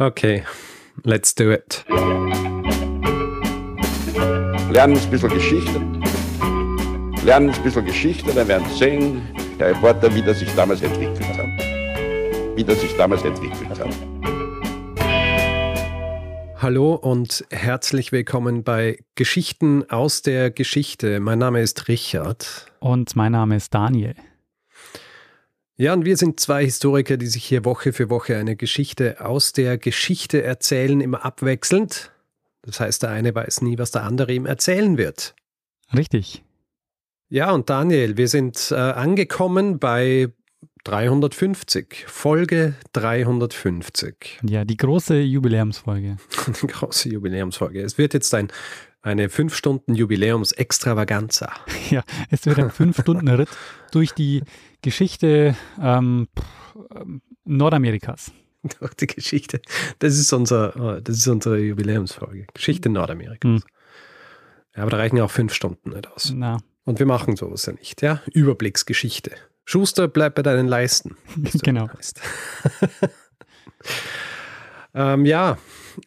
Okay, let's do it. Lernen ein bisschen Geschichte. Lernen ein bisschen Geschichte, dann werden Sie sehen, der Reporter, wie das sich damals entwickelt hat. Wie das sich damals entwickelt hat. Hallo und herzlich willkommen bei Geschichten aus der Geschichte. Mein Name ist Richard. Und mein Name ist Daniel. Ja, und wir sind zwei Historiker, die sich hier Woche für Woche eine Geschichte aus der Geschichte erzählen, immer abwechselnd. Das heißt, der eine weiß nie, was der andere ihm erzählen wird. Richtig. Ja, und Daniel, wir sind äh, angekommen bei 350, Folge 350. Ja, die große Jubiläumsfolge. die große Jubiläumsfolge. Es wird jetzt ein, eine 5-Stunden-Jubiläums-Extravaganza. Ja, es wird ein 5-Stunden-Ritt durch die Geschichte ähm, Nordamerikas. Durch die Geschichte. Das ist, unser, oh, das ist unsere Jubiläumsfolge. Geschichte Nordamerikas. Hm. Ja, aber da reichen ja auch fünf Stunden nicht aus. Na. Und wir machen sowas ja nicht, ja? Überblicksgeschichte. Schuster, bleib bei deinen Leisten. genau. ähm, ja,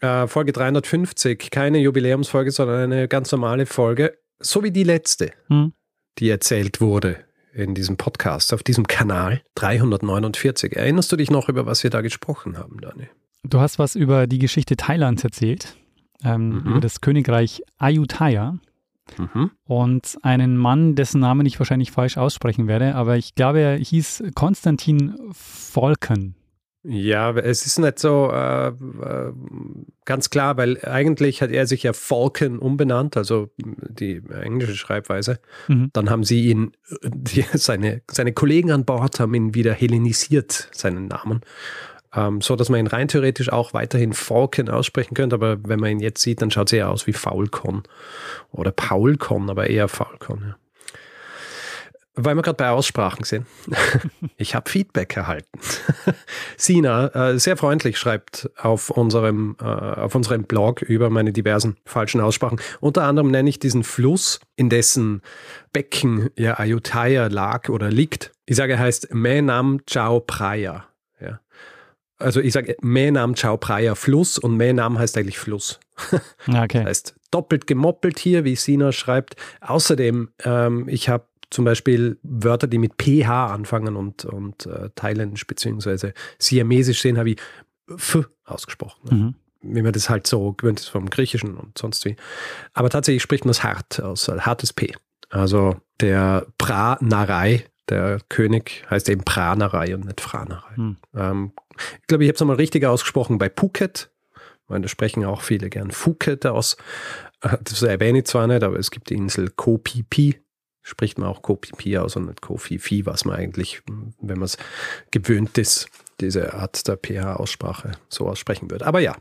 äh, Folge 350. Keine Jubiläumsfolge, sondern eine ganz normale Folge. So wie die letzte, hm. die erzählt wurde in diesem Podcast, auf diesem Kanal 349. Erinnerst du dich noch, über was wir da gesprochen haben, Dani? Du hast was über die Geschichte Thailands erzählt, ähm, mhm. über das Königreich Ayutthaya. Mhm. Und einen Mann, dessen Namen ich wahrscheinlich falsch aussprechen werde, aber ich glaube, er hieß Konstantin Volken. Ja, es ist nicht so äh, äh, ganz klar, weil eigentlich hat er sich ja Falcon umbenannt, also die englische Schreibweise. Mhm. Dann haben sie ihn, die, seine, seine Kollegen an Bord haben ihn wieder hellenisiert, seinen Namen. Ähm, so dass man ihn rein theoretisch auch weiterhin Falcon aussprechen könnte, aber wenn man ihn jetzt sieht, dann schaut es eher aus wie Faulcon oder Paulcon, aber eher Faulcon. Ja. Weil wir gerade bei Aussprachen sind. Ich habe Feedback erhalten. Sina, äh, sehr freundlich, schreibt auf unserem, äh, auf unserem Blog über meine diversen falschen Aussprachen. Unter anderem nenne ich diesen Fluss, in dessen Becken ja Ayutthaya lag oder liegt. Ich sage, er heißt Menam Chao Praya. Ja. Also ich sage Menam Chao Praya Fluss und Menam heißt eigentlich Fluss. Okay. Das heißt doppelt gemoppelt hier, wie Sina schreibt. Außerdem, ähm, ich habe zum Beispiel Wörter, die mit PH anfangen und, und äh, thailändisch bzw. siamesisch sehen, habe ich F ausgesprochen. Ne? Mhm. Wie man das halt so gewöhnt ist vom Griechischen und sonst wie. Aber tatsächlich spricht man es hart aus, äh, hartes P. Also der Pra-Narei, der König, heißt eben Pra-Narei und nicht Fra-Narei. Mhm. Ähm, ich glaube, ich habe es einmal richtig ausgesprochen bei Phuket. Weil da sprechen auch viele gern Phuket aus. Äh, das erwähne ich zwar nicht, aber es gibt die Insel Koh Phi Phi spricht man auch Kopipi aus und nicht Kofifi, was man eigentlich, wenn man es gewöhnt ist, diese Art der pH-Aussprache so aussprechen würde. Aber ja,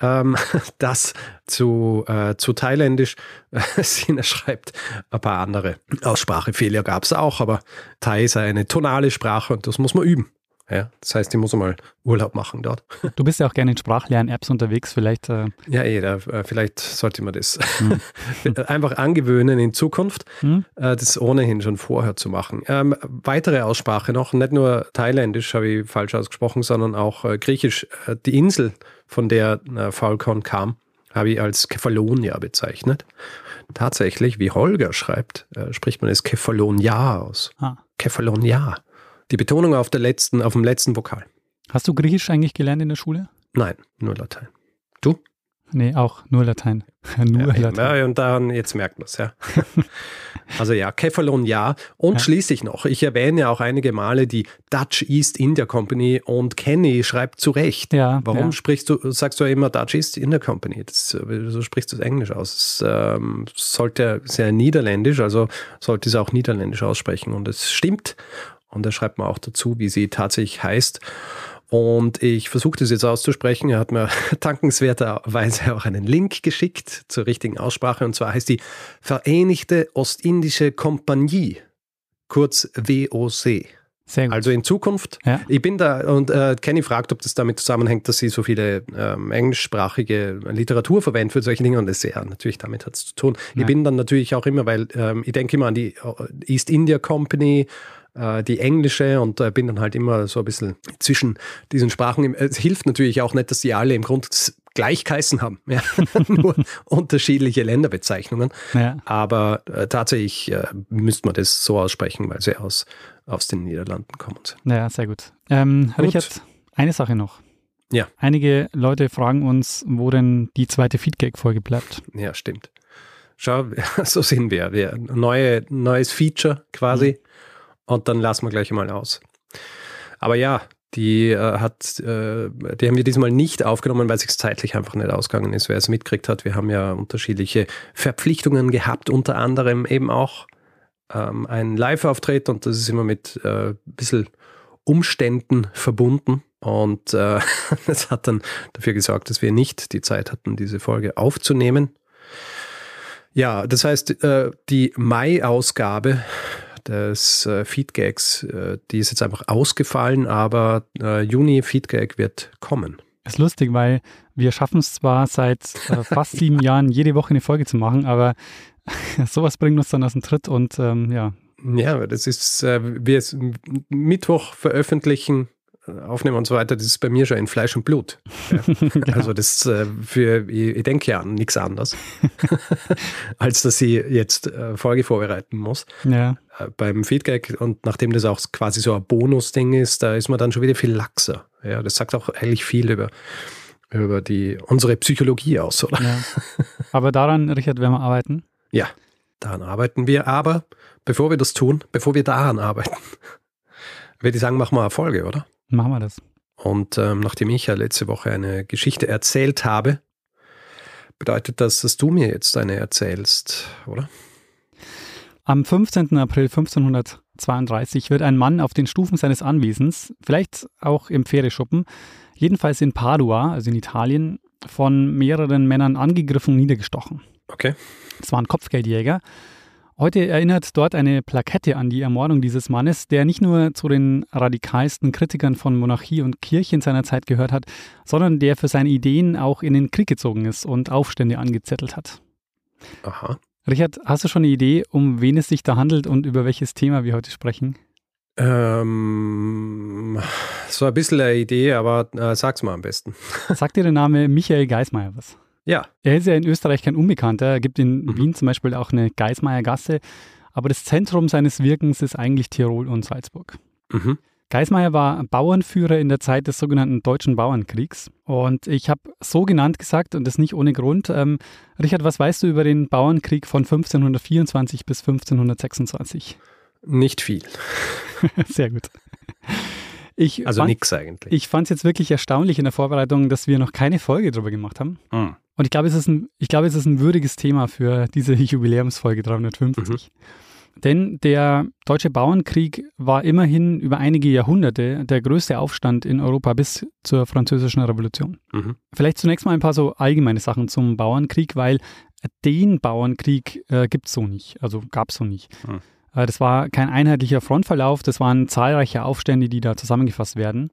ähm, das zu, äh, zu thailändisch. Sina schreibt, ein paar andere Aussprachefehler gab es auch, aber Thai ist eine tonale Sprache und das muss man üben. Ja, das heißt, ich muss mal Urlaub machen dort. Du bist ja auch gerne in Sprachlern-Apps unterwegs, vielleicht. Äh ja, eh, da, äh, vielleicht sollte man das mhm. einfach angewöhnen in Zukunft, mhm. äh, das ohnehin schon vorher zu machen. Ähm, weitere Aussprache noch, nicht nur thailändisch habe ich falsch ausgesprochen, sondern auch äh, griechisch. Äh, die Insel, von der äh, Falcon kam, habe ich als Kefalonia bezeichnet. Tatsächlich, wie Holger schreibt, äh, spricht man es Kefalonia aus. Ah. Kefalonia. Die Betonung auf, der letzten, auf dem letzten Vokal. Hast du Griechisch eigentlich gelernt in der Schule? Nein, nur Latein. Du? Nee, auch nur Latein. nur ja, Latein. Ja, und dann, jetzt merkt man es, ja. also ja, Kephalon ja. Und ja. schließlich noch, ich erwähne ja auch einige Male die Dutch East India Company und Kenny schreibt zu Recht. Ja, Warum ja. sprichst du, sagst du immer Dutch East India Company? Das, so sprichst du es Englisch aus. Es ähm, sollte sehr niederländisch, also sollte es auch niederländisch aussprechen. Und es stimmt. Und er schreibt mir auch dazu, wie sie tatsächlich heißt. Und ich versuche das jetzt auszusprechen. Er hat mir dankenswerterweise auch einen Link geschickt zur richtigen Aussprache. Und zwar heißt die Vereinigte Ostindische Kompanie, kurz WOC. Also in Zukunft, ja. ich bin da und äh, Kenny fragt, ob das damit zusammenhängt, dass sie so viele ähm, englischsprachige Literatur verwendet für solche Dinge und das ja natürlich damit hat es zu tun. Ja. Ich bin dann natürlich auch immer, weil ähm, ich denke immer an die äh, East India Company äh, die englische und äh, bin dann halt immer so ein bisschen zwischen diesen Sprachen. Es hilft natürlich auch nicht, dass die alle im Grunde gleich geheißen haben, ja. nur unterschiedliche Länderbezeichnungen. Ja. Aber äh, tatsächlich äh, müsste man das so aussprechen, weil sie aus, aus den Niederlanden kommen. Ja, sehr gut. Ähm, gut. Richard, eine Sache noch. Ja. Einige Leute fragen uns, wo denn die zweite Feedback-Folge bleibt. Ja, stimmt. Schau, so sind wir. wir neue, neues Feature quasi. Mhm. Und dann lassen wir gleich mal aus. Aber ja, die äh, hat, äh, die haben wir diesmal nicht aufgenommen, weil es zeitlich einfach nicht ausgegangen ist. Wer es mitgekriegt hat, wir haben ja unterschiedliche Verpflichtungen gehabt, unter anderem eben auch ähm, einen Live-Auftritt und das ist immer mit äh, ein bisschen Umständen verbunden. Und äh, das hat dann dafür gesorgt, dass wir nicht die Zeit hatten, diese Folge aufzunehmen. Ja, das heißt, äh, die Mai-Ausgabe des äh, Feedgags, äh, die ist jetzt einfach ausgefallen, aber äh, Juni Feedgag wird kommen. Das ist lustig, weil wir schaffen es zwar seit äh, fast sieben Jahren, jede Woche eine Folge zu machen, aber sowas bringt uns dann aus dem Tritt und ähm, ja. Ja, das ist, äh, wir Mittwoch veröffentlichen aufnehmen und so weiter, das ist bei mir schon in Fleisch und Blut. Ja. genau. Also das äh, für, ich, ich denke ja an nichts anderes, als dass ich jetzt äh, Folge vorbereiten muss. Ja. Äh, beim Feedback und nachdem das auch quasi so ein Bonus-Ding ist, da ist man dann schon wieder viel laxer. Ja, das sagt auch eigentlich viel über, über die, unsere Psychologie aus, oder? Ja. Aber daran, Richard, werden wir arbeiten? Ja, daran arbeiten wir. Aber bevor wir das tun, bevor wir daran arbeiten, würde ich sagen, machen wir eine Folge, oder? Machen wir das. Und ähm, nachdem ich ja letzte Woche eine Geschichte erzählt habe, bedeutet das, dass du mir jetzt eine erzählst, oder? Am 15. April 1532 wird ein Mann auf den Stufen seines Anwesens, vielleicht auch im Pferdeschuppen, jedenfalls in Padua, also in Italien, von mehreren Männern angegriffen und niedergestochen. Okay. Es waren Kopfgeldjäger Heute erinnert dort eine Plakette an die Ermordung dieses Mannes, der nicht nur zu den radikalsten Kritikern von Monarchie und Kirche in seiner Zeit gehört hat, sondern der für seine Ideen auch in den Krieg gezogen ist und Aufstände angezettelt hat. Aha. Richard, hast du schon eine Idee, um wen es sich da handelt und über welches Thema wir heute sprechen? Ähm, so ein bisschen eine Idee, aber äh, sag's mal am besten. Sagt dir der Name Michael Geismeier was? Ja. Er ist ja in Österreich kein Unbekannter. Er gibt in mhm. Wien zum Beispiel auch eine Geismeier Gasse. Aber das Zentrum seines Wirkens ist eigentlich Tirol und Salzburg. Mhm. Geismeier war Bauernführer in der Zeit des sogenannten Deutschen Bauernkriegs. Und ich habe so genannt gesagt, und das nicht ohne Grund. Ähm, Richard, was weißt du über den Bauernkrieg von 1524 bis 1526? Nicht viel. Sehr gut. Ich also nichts eigentlich. Ich fand es jetzt wirklich erstaunlich in der Vorbereitung, dass wir noch keine Folge darüber gemacht haben. Mhm. Und ich glaube, es, ist ein, ich glaube, es ist ein würdiges Thema für diese Jubiläumsfolge 350. Mhm. Denn der Deutsche Bauernkrieg war immerhin über einige Jahrhunderte der größte Aufstand in Europa bis zur Französischen Revolution. Mhm. Vielleicht zunächst mal ein paar so allgemeine Sachen zum Bauernkrieg, weil den Bauernkrieg äh, gibt es so nicht, also gab es so nicht. Mhm. Das war kein einheitlicher Frontverlauf, das waren zahlreiche Aufstände, die da zusammengefasst werden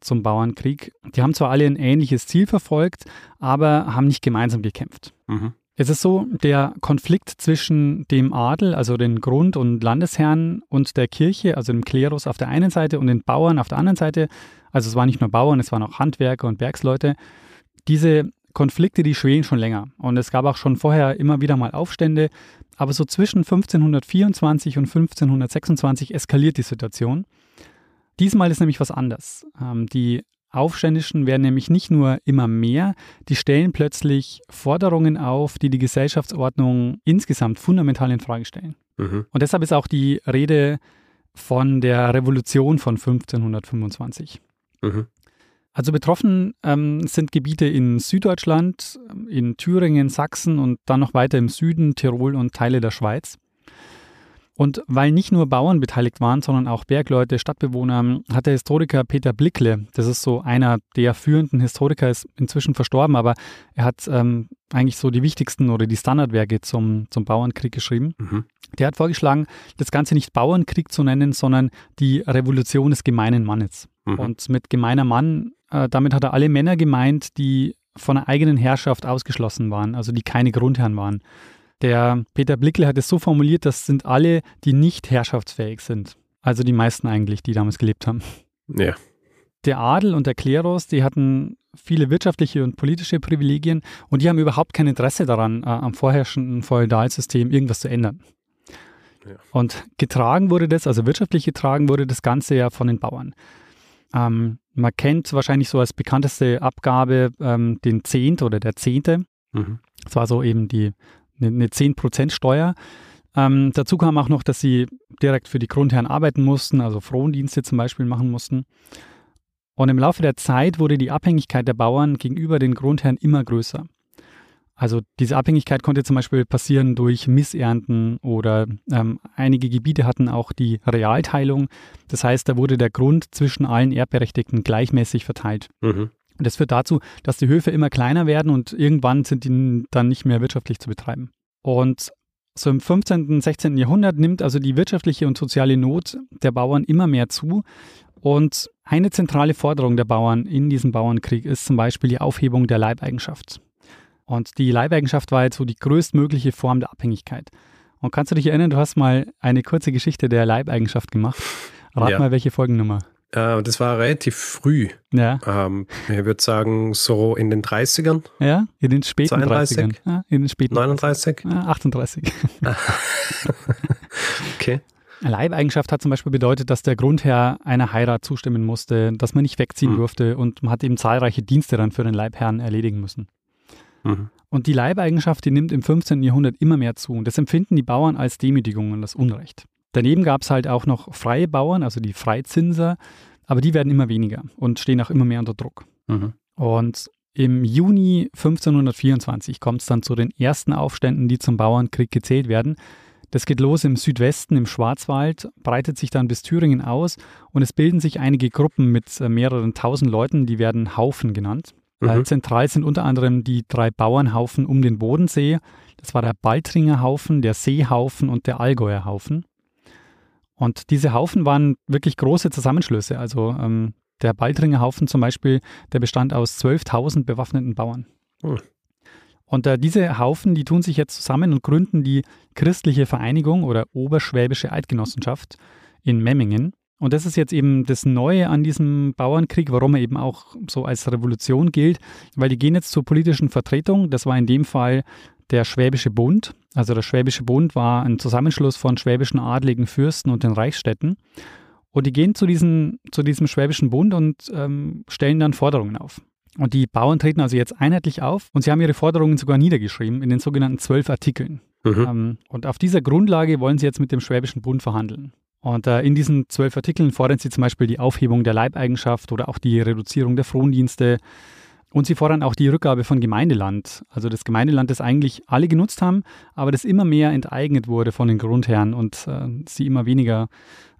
zum Bauernkrieg. Die haben zwar alle ein ähnliches Ziel verfolgt, aber haben nicht gemeinsam gekämpft. Mhm. Es ist so, der Konflikt zwischen dem Adel, also den Grund- und Landesherren und der Kirche, also dem Klerus auf der einen Seite und den Bauern auf der anderen Seite, also es waren nicht nur Bauern, es waren auch Handwerker und Bergsleute, diese Konflikte, die schwelen schon länger. Und es gab auch schon vorher immer wieder mal Aufstände, aber so zwischen 1524 und 1526 eskaliert die Situation. Diesmal ist nämlich was anders. Ähm, die Aufständischen werden nämlich nicht nur immer mehr, die stellen plötzlich Forderungen auf, die die Gesellschaftsordnung insgesamt fundamental in Frage stellen. Mhm. Und deshalb ist auch die Rede von der Revolution von 1525. Mhm. Also betroffen ähm, sind Gebiete in Süddeutschland, in Thüringen, Sachsen und dann noch weiter im Süden, Tirol und Teile der Schweiz. Und weil nicht nur Bauern beteiligt waren, sondern auch Bergleute, Stadtbewohner, hat der Historiker Peter Blickle, das ist so einer der führenden Historiker, ist inzwischen verstorben, aber er hat ähm, eigentlich so die wichtigsten oder die Standardwerke zum, zum Bauernkrieg geschrieben. Mhm. Der hat vorgeschlagen, das Ganze nicht Bauernkrieg zu nennen, sondern die Revolution des gemeinen Mannes. Mhm. Und mit gemeiner Mann, äh, damit hat er alle Männer gemeint, die von der eigenen Herrschaft ausgeschlossen waren, also die keine Grundherren waren. Der Peter Blickle hat es so formuliert, das sind alle, die nicht herrschaftsfähig sind. Also die meisten eigentlich, die damals gelebt haben. Ja. Der Adel und der Klerus, die hatten viele wirtschaftliche und politische Privilegien und die haben überhaupt kein Interesse daran, äh, am vorherrschenden Feudalsystem irgendwas zu ändern. Ja. Und getragen wurde das, also wirtschaftlich getragen wurde das Ganze ja von den Bauern. Ähm, man kennt wahrscheinlich so als bekannteste Abgabe ähm, den Zehnt oder der Zehnte. Mhm. Das war so eben die eine, eine 10% Steuer. Ähm, dazu kam auch noch, dass sie direkt für die Grundherren arbeiten mussten, also Frondienste zum Beispiel machen mussten. Und im Laufe der Zeit wurde die Abhängigkeit der Bauern gegenüber den Grundherren immer größer. Also diese Abhängigkeit konnte zum Beispiel passieren durch Missernten oder ähm, einige Gebiete hatten auch die Realteilung. Das heißt, da wurde der Grund zwischen allen Erbberechtigten gleichmäßig verteilt. Mhm. Und das führt dazu, dass die Höfe immer kleiner werden und irgendwann sind die dann nicht mehr wirtschaftlich zu betreiben. Und so im 15., und 16. Jahrhundert nimmt also die wirtschaftliche und soziale Not der Bauern immer mehr zu. Und eine zentrale Forderung der Bauern in diesem Bauernkrieg ist zum Beispiel die Aufhebung der Leibeigenschaft. Und die Leibeigenschaft war jetzt so die größtmögliche Form der Abhängigkeit. Und kannst du dich erinnern, du hast mal eine kurze Geschichte der Leibeigenschaft gemacht. Rat ja. mal, welche Folgennummer. Äh, das war relativ früh. Ja. Ähm, ich würde sagen, so in den 30ern. Ja, in den späten 32, 30ern. Ja, in den späten 39? Ja, 38. okay. Leibeigenschaft hat zum Beispiel bedeutet, dass der Grundherr einer Heirat zustimmen musste, dass man nicht wegziehen mhm. durfte und man hat eben zahlreiche Dienste dann für den Leibherrn erledigen müssen. Mhm. Und die Leibeigenschaft, die nimmt im 15. Jahrhundert immer mehr zu. Und das empfinden die Bauern als Demütigung und das Unrecht. Daneben gab es halt auch noch freie Bauern, also die Freizinser, aber die werden immer weniger und stehen auch immer mehr unter Druck. Mhm. Und im Juni 1524 kommt es dann zu den ersten Aufständen, die zum Bauernkrieg gezählt werden. Das geht los im Südwesten, im Schwarzwald, breitet sich dann bis Thüringen aus und es bilden sich einige Gruppen mit äh, mehreren tausend Leuten, die werden Haufen genannt. Mhm. Zentral sind unter anderem die drei Bauernhaufen um den Bodensee. Das war der Baltringer Haufen, der Seehaufen und der Allgäuer Haufen. Und diese Haufen waren wirklich große Zusammenschlüsse. Also ähm, der Baltringer Haufen zum Beispiel, der bestand aus 12.000 bewaffneten Bauern. Mhm. Und äh, diese Haufen, die tun sich jetzt zusammen und gründen die Christliche Vereinigung oder Oberschwäbische Eidgenossenschaft in Memmingen. Und das ist jetzt eben das Neue an diesem Bauernkrieg, warum er eben auch so als Revolution gilt, weil die gehen jetzt zur politischen Vertretung. Das war in dem Fall der Schwäbische Bund. Also der Schwäbische Bund war ein Zusammenschluss von schwäbischen Adligen Fürsten und den Reichsstädten. Und die gehen zu, diesen, zu diesem Schwäbischen Bund und ähm, stellen dann Forderungen auf. Und die Bauern treten also jetzt einheitlich auf und sie haben ihre Forderungen sogar niedergeschrieben in den sogenannten zwölf Artikeln. Mhm. Ähm, und auf dieser Grundlage wollen sie jetzt mit dem Schwäbischen Bund verhandeln. Und äh, in diesen zwölf Artikeln fordern sie zum Beispiel die Aufhebung der Leibeigenschaft oder auch die Reduzierung der Frondienste. Und sie fordern auch die Rückgabe von Gemeindeland. Also das Gemeindeland, das eigentlich alle genutzt haben, aber das immer mehr enteignet wurde von den Grundherren und äh, sie immer weniger,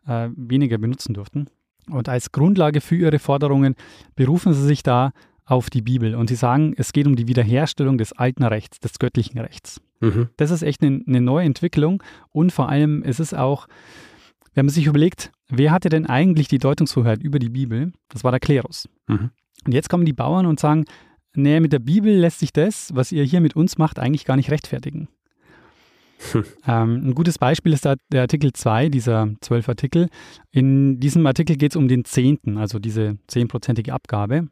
äh, weniger benutzen durften. Und als Grundlage für ihre Forderungen berufen sie sich da auf die Bibel. Und sie sagen, es geht um die Wiederherstellung des alten Rechts, des göttlichen Rechts. Mhm. Das ist echt eine, eine neue Entwicklung. Und vor allem ist es auch wenn man sich überlegt, wer hatte denn eigentlich die Deutungshoheit über die Bibel? Das war der Klerus. Mhm. Und jetzt kommen die Bauern und sagen, nee, mit der Bibel lässt sich das, was ihr hier mit uns macht, eigentlich gar nicht rechtfertigen. Hm. Ähm, ein gutes Beispiel ist da der Artikel 2, dieser zwölf Artikel. In diesem Artikel geht es um den Zehnten, also diese zehnprozentige Abgabe,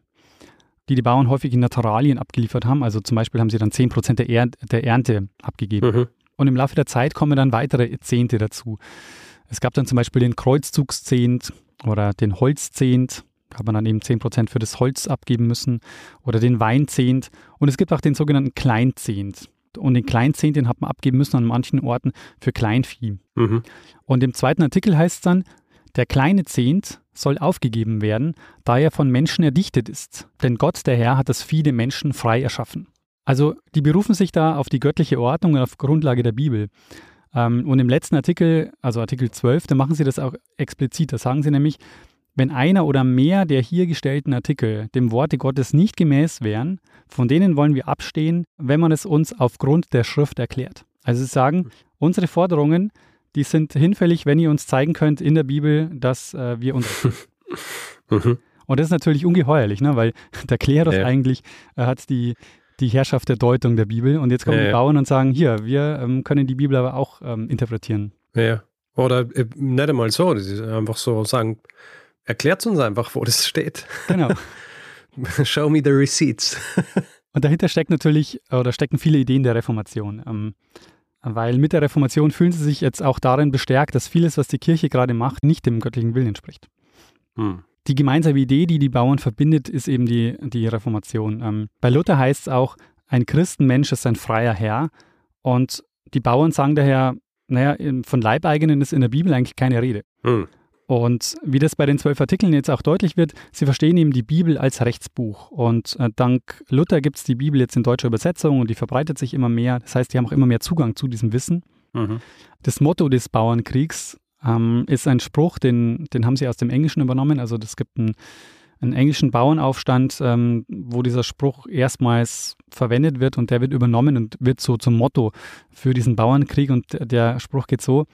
die die Bauern häufig in Naturalien abgeliefert haben. Also zum Beispiel haben sie dann zehn Prozent der, er der Ernte abgegeben. Mhm. Und im Laufe der Zeit kommen dann weitere Zehnte dazu. Es gab dann zum Beispiel den Kreuzzugszehnt oder den Holzzehnt. Da hat man dann eben 10% für das Holz abgeben müssen. Oder den Weinzehnt. Und es gibt auch den sogenannten Kleinzehnt. Und den Kleinzehnt, den hat man abgeben müssen an manchen Orten für Kleinvieh. Mhm. Und im zweiten Artikel heißt es dann, der kleine Zehnt soll aufgegeben werden, da er von Menschen erdichtet ist. Denn Gott, der Herr, hat das Vieh den Menschen frei erschaffen. Also die berufen sich da auf die göttliche Ordnung und auf Grundlage der Bibel. Ähm, und im letzten Artikel, also Artikel 12, da machen sie das auch explizit. Da sagen sie nämlich, wenn einer oder mehr der hier gestellten Artikel dem Worte Gottes nicht gemäß wären, von denen wollen wir abstehen, wenn man es uns aufgrund der Schrift erklärt. Also sie sagen, unsere Forderungen, die sind hinfällig, wenn ihr uns zeigen könnt in der Bibel, dass äh, wir uns. Mhm. Und das ist natürlich ungeheuerlich, ne? weil der Klerus ja. eigentlich äh, hat die, die Herrschaft der Deutung der Bibel. Und jetzt kommen ja, die Bauern und sagen, hier, wir ähm, können die Bibel aber auch ähm, interpretieren. Ja, Oder äh, nicht einmal so, das ist einfach so sagen, erklärt uns einfach, wo das steht. Genau. Show me the receipts. Und dahinter steckt natürlich, oder stecken viele Ideen der Reformation. Ähm, weil mit der Reformation fühlen sie sich jetzt auch darin bestärkt, dass vieles, was die Kirche gerade macht, nicht dem göttlichen Willen entspricht. Hm. Die gemeinsame Idee, die die Bauern verbindet, ist eben die, die Reformation. Ähm, bei Luther heißt es auch, ein Christenmensch ist ein freier Herr. Und die Bauern sagen daher, naja, von Leibeigenen ist in der Bibel eigentlich keine Rede. Hm. Und wie das bei den zwölf Artikeln jetzt auch deutlich wird, sie verstehen eben die Bibel als Rechtsbuch. Und äh, dank Luther gibt es die Bibel jetzt in deutscher Übersetzung und die verbreitet sich immer mehr. Das heißt, die haben auch immer mehr Zugang zu diesem Wissen. Mhm. Das Motto des Bauernkriegs ähm, ist ein Spruch, den, den haben sie aus dem Englischen übernommen. Also es gibt einen, einen englischen Bauernaufstand, ähm, wo dieser Spruch erstmals verwendet wird und der wird übernommen und wird so zum Motto für diesen Bauernkrieg. Und der Spruch geht so,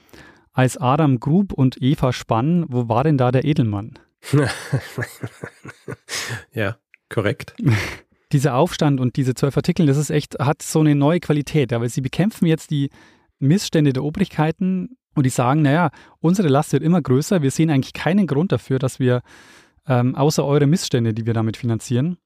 als Adam grub und Eva spann, wo war denn da der Edelmann? ja, korrekt. Dieser Aufstand und diese zwölf Artikel, das ist echt, hat so eine neue Qualität, weil sie bekämpfen jetzt die Missstände der Obrigkeiten und die sagen, naja, unsere Last wird immer größer, wir sehen eigentlich keinen Grund dafür, dass wir, ähm, außer eure Missstände, die wir damit finanzieren.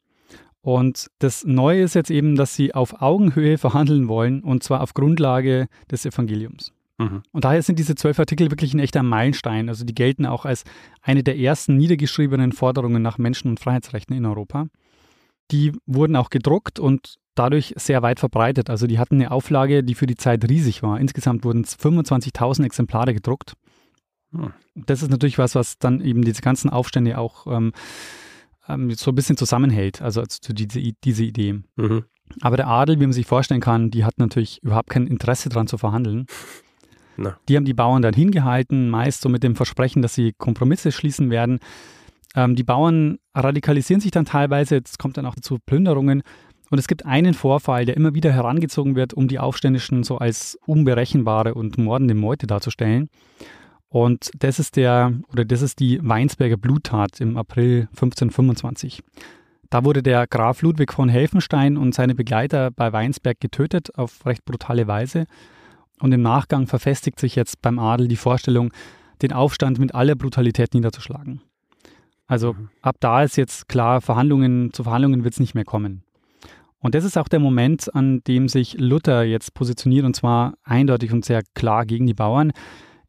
Und das Neue ist jetzt eben, dass sie auf Augenhöhe verhandeln wollen und zwar auf Grundlage des Evangeliums. Mhm. Und daher sind diese zwölf Artikel wirklich ein echter Meilenstein. Also die gelten auch als eine der ersten niedergeschriebenen Forderungen nach Menschen- und Freiheitsrechten in Europa. Die wurden auch gedruckt und dadurch sehr weit verbreitet. Also die hatten eine Auflage, die für die Zeit riesig war. Insgesamt wurden 25.000 Exemplare gedruckt. Mhm. Das ist natürlich was, was dann eben diese ganzen Aufstände auch ähm, ähm, so ein bisschen zusammenhält, also zu diese, diese Idee. Mhm. Aber der Adel, wie man sich vorstellen kann, die hat natürlich überhaupt kein Interesse daran zu verhandeln. Na. Die haben die Bauern dann hingehalten, meist so mit dem Versprechen, dass sie Kompromisse schließen werden. Ähm, die Bauern radikalisieren sich dann teilweise, es kommt dann auch zu Plünderungen. Und es gibt einen Vorfall, der immer wieder herangezogen wird, um die Aufständischen so als unberechenbare und mordende Meute darzustellen. Und das ist der, oder das ist die Weinsberger Bluttat im April 1525. Da wurde der Graf Ludwig von Helfenstein und seine Begleiter bei Weinsberg getötet auf recht brutale Weise. Und im Nachgang verfestigt sich jetzt beim Adel die Vorstellung, den Aufstand mit aller Brutalität niederzuschlagen. Also mhm. ab da ist jetzt klar, Verhandlungen, zu Verhandlungen wird es nicht mehr kommen. Und das ist auch der Moment, an dem sich Luther jetzt positioniert, und zwar eindeutig und sehr klar gegen die Bauern.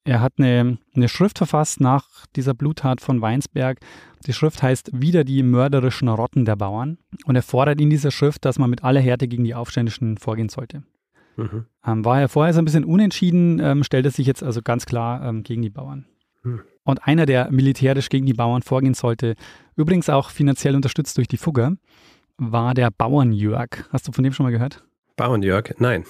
Er hat eine, eine Schrift verfasst nach dieser Bluttat von Weinsberg. Die Schrift heißt Wieder die mörderischen Rotten der Bauern. Und er fordert in dieser Schrift, dass man mit aller Härte gegen die Aufständischen vorgehen sollte. Mhm. Ähm, war er vorher so ein bisschen unentschieden, ähm, stellte sich jetzt also ganz klar ähm, gegen die Bauern. Mhm. Und einer, der militärisch gegen die Bauern vorgehen sollte, übrigens auch finanziell unterstützt durch die Fugger, war der Bauernjörg. Hast du von dem schon mal gehört? Bauernjörg? Nein.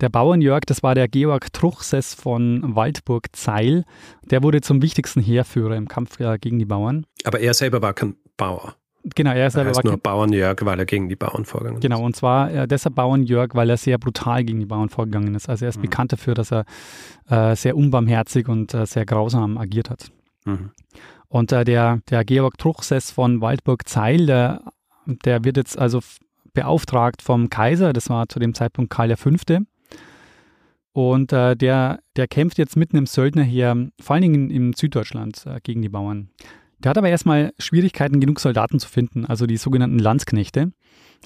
Der Bauernjörg, das war der Georg Truchsess von Waldburg-Zeil. Der wurde zum wichtigsten Heerführer im Kampf äh, gegen die Bauern. Aber er selber war kein Bauer. Genau, er ist er heißt nur Bauernjörg, weil er gegen die Bauern vorgegangen ist. Genau, und zwar äh, deshalb Bauernjörg, weil er sehr brutal gegen die Bauern vorgegangen ist. Also er ist mhm. bekannt dafür, dass er äh, sehr unbarmherzig und äh, sehr grausam agiert hat. Mhm. Und äh, der, der Georg Truchsess von Waldburg-Zeil, der, der wird jetzt also beauftragt vom Kaiser, das war zu dem Zeitpunkt Karl V. Und äh, der, der kämpft jetzt mitten im Söldnerheer, vor allen Dingen in, in Süddeutschland, äh, gegen die Bauern. Der hat aber erstmal Schwierigkeiten, genug Soldaten zu finden, also die sogenannten Landsknechte,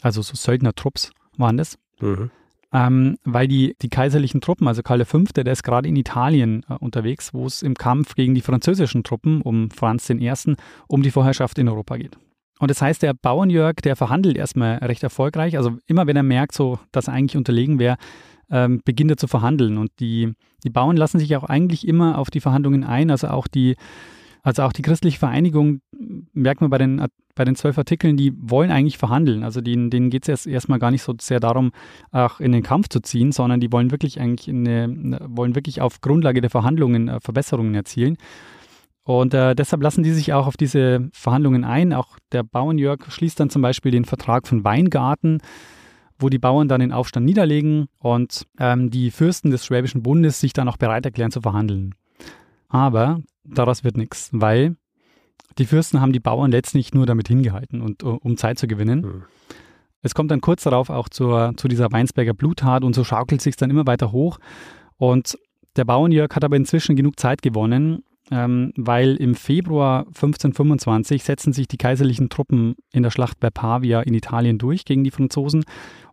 also so Söldnertrupps waren das. Mhm. Ähm, weil die, die kaiserlichen Truppen, also Karl V., der ist gerade in Italien äh, unterwegs, wo es im Kampf gegen die französischen Truppen um Franz I. um die Vorherrschaft in Europa geht. Und das heißt, der Bauernjörg, der verhandelt erstmal recht erfolgreich. Also immer wenn er merkt, so, dass er eigentlich unterlegen wäre, ähm, beginnt er zu verhandeln. Und die, die Bauern lassen sich auch eigentlich immer auf die Verhandlungen ein. Also auch die also auch die christliche Vereinigung, merkt man bei den, bei den zwölf Artikeln, die wollen eigentlich verhandeln. Also denen, denen geht es erst erstmal gar nicht so sehr darum, auch in den Kampf zu ziehen, sondern die wollen wirklich eigentlich eine, wollen wirklich auf Grundlage der Verhandlungen äh, Verbesserungen erzielen. Und äh, deshalb lassen die sich auch auf diese Verhandlungen ein. Auch der Bauernjörg schließt dann zum Beispiel den Vertrag von Weingarten, wo die Bauern dann den Aufstand niederlegen und ähm, die Fürsten des Schwäbischen Bundes sich dann auch bereit erklären zu verhandeln. Aber daraus wird nichts, weil die Fürsten haben die Bauern letztlich nur damit hingehalten und um Zeit zu gewinnen. Mhm. Es kommt dann kurz darauf auch zur, zu dieser Weinsberger Bluttat und so schaukelt sich dann immer weiter hoch. Und Der Bauernjörg hat aber inzwischen genug Zeit gewonnen, ähm, weil im Februar 1525 setzen sich die kaiserlichen Truppen in der Schlacht bei Pavia in Italien durch gegen die Franzosen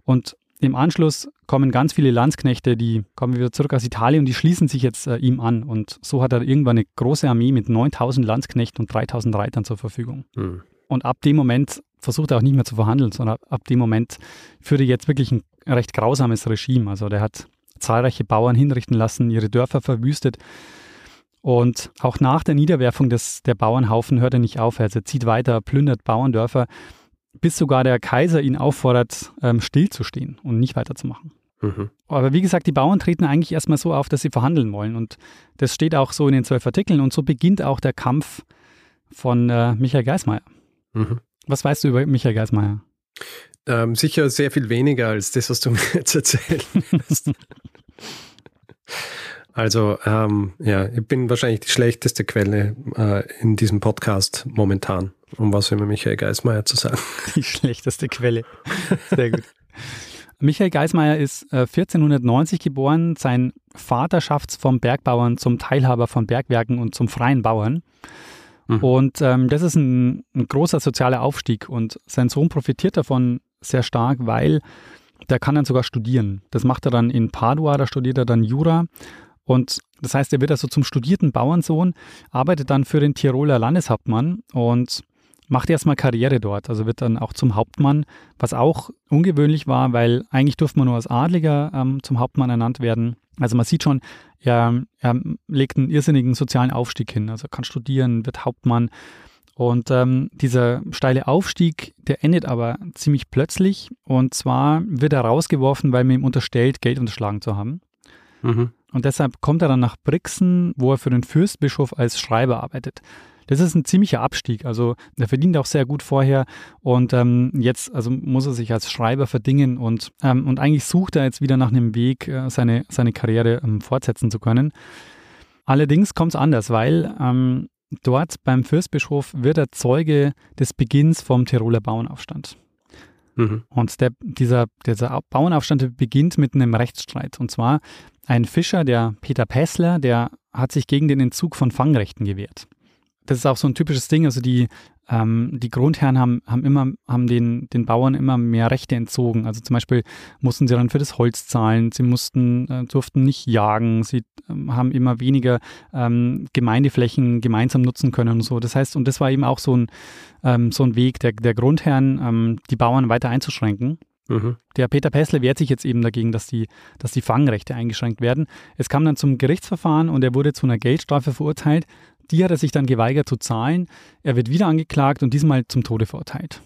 und im Anschluss kommen ganz viele Landsknechte, die kommen wieder zurück aus Italien und die schließen sich jetzt äh, ihm an. Und so hat er irgendwann eine große Armee mit 9000 Landsknechten und 3000 Reitern zur Verfügung. Mhm. Und ab dem Moment versucht er auch nicht mehr zu verhandeln, sondern ab dem Moment führt er jetzt wirklich ein recht grausames Regime. Also der hat zahlreiche Bauern hinrichten lassen, ihre Dörfer verwüstet. Und auch nach der Niederwerfung des, der Bauernhaufen hört er nicht auf. Also er zieht weiter, plündert Bauerndörfer bis sogar der Kaiser ihn auffordert, ähm, stillzustehen und nicht weiterzumachen. Mhm. Aber wie gesagt, die Bauern treten eigentlich erstmal so auf, dass sie verhandeln wollen. Und das steht auch so in den zwölf Artikeln. Und so beginnt auch der Kampf von äh, Michael Geismeier. Mhm. Was weißt du über Michael Geismeier? Ähm, sicher sehr viel weniger als das, was du mir jetzt erzählen wirst. Also ähm, ja, ich bin wahrscheinlich die schlechteste Quelle äh, in diesem Podcast momentan, um was über Michael Geismeier zu sagen. Die schlechteste Quelle. Sehr gut. Michael Geismeier ist äh, 1490 geboren. Sein Vater schafft es vom Bergbauern zum Teilhaber von Bergwerken und zum freien Bauern. Mhm. Und ähm, das ist ein, ein großer sozialer Aufstieg. Und sein Sohn profitiert davon sehr stark, weil der kann dann sogar studieren. Das macht er dann in Padua, da studiert er dann Jura und das heißt, er wird also zum studierten Bauernsohn, arbeitet dann für den Tiroler Landeshauptmann und macht erstmal Karriere dort. Also wird dann auch zum Hauptmann, was auch ungewöhnlich war, weil eigentlich durfte man nur als Adliger ähm, zum Hauptmann ernannt werden. Also man sieht schon, er, er, legt einen irrsinnigen sozialen Aufstieg hin. Also kann studieren, wird Hauptmann. Und ähm, dieser steile Aufstieg, der endet aber ziemlich plötzlich. Und zwar wird er rausgeworfen, weil man ihm unterstellt, Geld unterschlagen zu haben. Mhm. Und deshalb kommt er dann nach Brixen, wo er für den Fürstbischof als Schreiber arbeitet. Das ist ein ziemlicher Abstieg. Also er verdient auch sehr gut vorher und ähm, jetzt also muss er sich als Schreiber verdingen und, ähm, und eigentlich sucht er jetzt wieder nach einem Weg, äh, seine, seine Karriere ähm, fortsetzen zu können. Allerdings kommt es anders, weil ähm, dort beim Fürstbischof wird er Zeuge des Beginns vom Tiroler Bauernaufstand. Mhm. Und der, dieser, dieser Bauernaufstand beginnt mit einem Rechtsstreit. Und zwar ein Fischer, der Peter Pessler, der hat sich gegen den Entzug von Fangrechten gewehrt. Das ist auch so ein typisches Ding. Also die, ähm, die Grundherren haben, haben immer, haben den, den Bauern immer mehr Rechte entzogen. Also zum Beispiel mussten sie dann für das Holz zahlen, sie mussten, äh, durften nicht jagen, sie ähm, haben immer weniger ähm, Gemeindeflächen gemeinsam nutzen können und so. Das heißt, und das war eben auch so ein, ähm, so ein Weg der, der Grundherren, ähm, die Bauern weiter einzuschränken. Mhm. Der Peter Pessler wehrt sich jetzt eben dagegen, dass die, dass die Fangrechte eingeschränkt werden. Es kam dann zum Gerichtsverfahren und er wurde zu einer Geldstrafe verurteilt. Die hat er sich dann geweigert zu zahlen. Er wird wieder angeklagt und diesmal zum Tode verurteilt.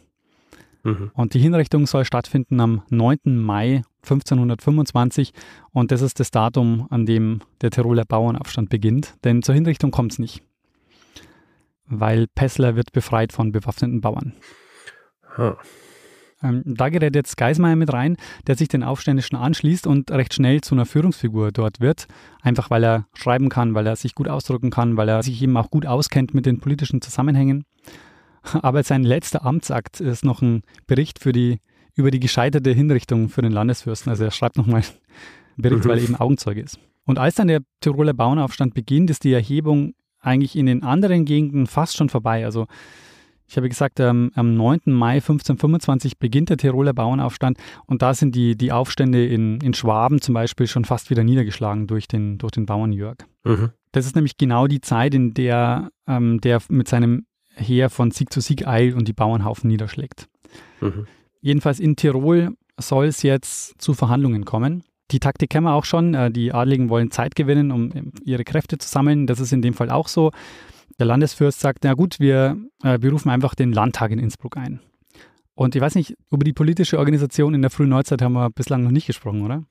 Mhm. Und die Hinrichtung soll stattfinden am 9. Mai 1525 und das ist das Datum, an dem der Tiroler Bauernaufstand beginnt. Denn zur Hinrichtung kommt es nicht, weil Pessler wird befreit von bewaffneten Bauern. Huh. Ähm, da gerät jetzt Geismeier mit rein, der sich den Aufständischen anschließt und recht schnell zu einer Führungsfigur dort wird. Einfach weil er schreiben kann, weil er sich gut ausdrücken kann, weil er sich eben auch gut auskennt mit den politischen Zusammenhängen. Aber sein letzter Amtsakt ist noch ein Bericht für die, über die gescheiterte Hinrichtung für den Landesfürsten. Also er schreibt nochmal einen Bericht, weil er eben Augenzeuge ist. Und als dann der Tiroler Bauernaufstand beginnt, ist die Erhebung eigentlich in den anderen Gegenden fast schon vorbei. Also ich habe gesagt, ähm, am 9. Mai 1525 beginnt der Tiroler Bauernaufstand und da sind die, die Aufstände in, in Schwaben zum Beispiel schon fast wieder niedergeschlagen durch den, durch den Bauern Jörg. Mhm. Das ist nämlich genau die Zeit, in der ähm, der mit seinem Heer von Sieg zu Sieg eilt und die Bauernhaufen niederschlägt. Mhm. Jedenfalls in Tirol soll es jetzt zu Verhandlungen kommen. Die Taktik kennen wir auch schon. Äh, die Adligen wollen Zeit gewinnen, um ihre Kräfte zu sammeln. Das ist in dem Fall auch so. Der Landesfürst sagt, na gut, wir äh, berufen einfach den Landtag in Innsbruck ein. Und ich weiß nicht, über die politische Organisation in der frühen Neuzeit haben wir bislang noch nicht gesprochen, oder?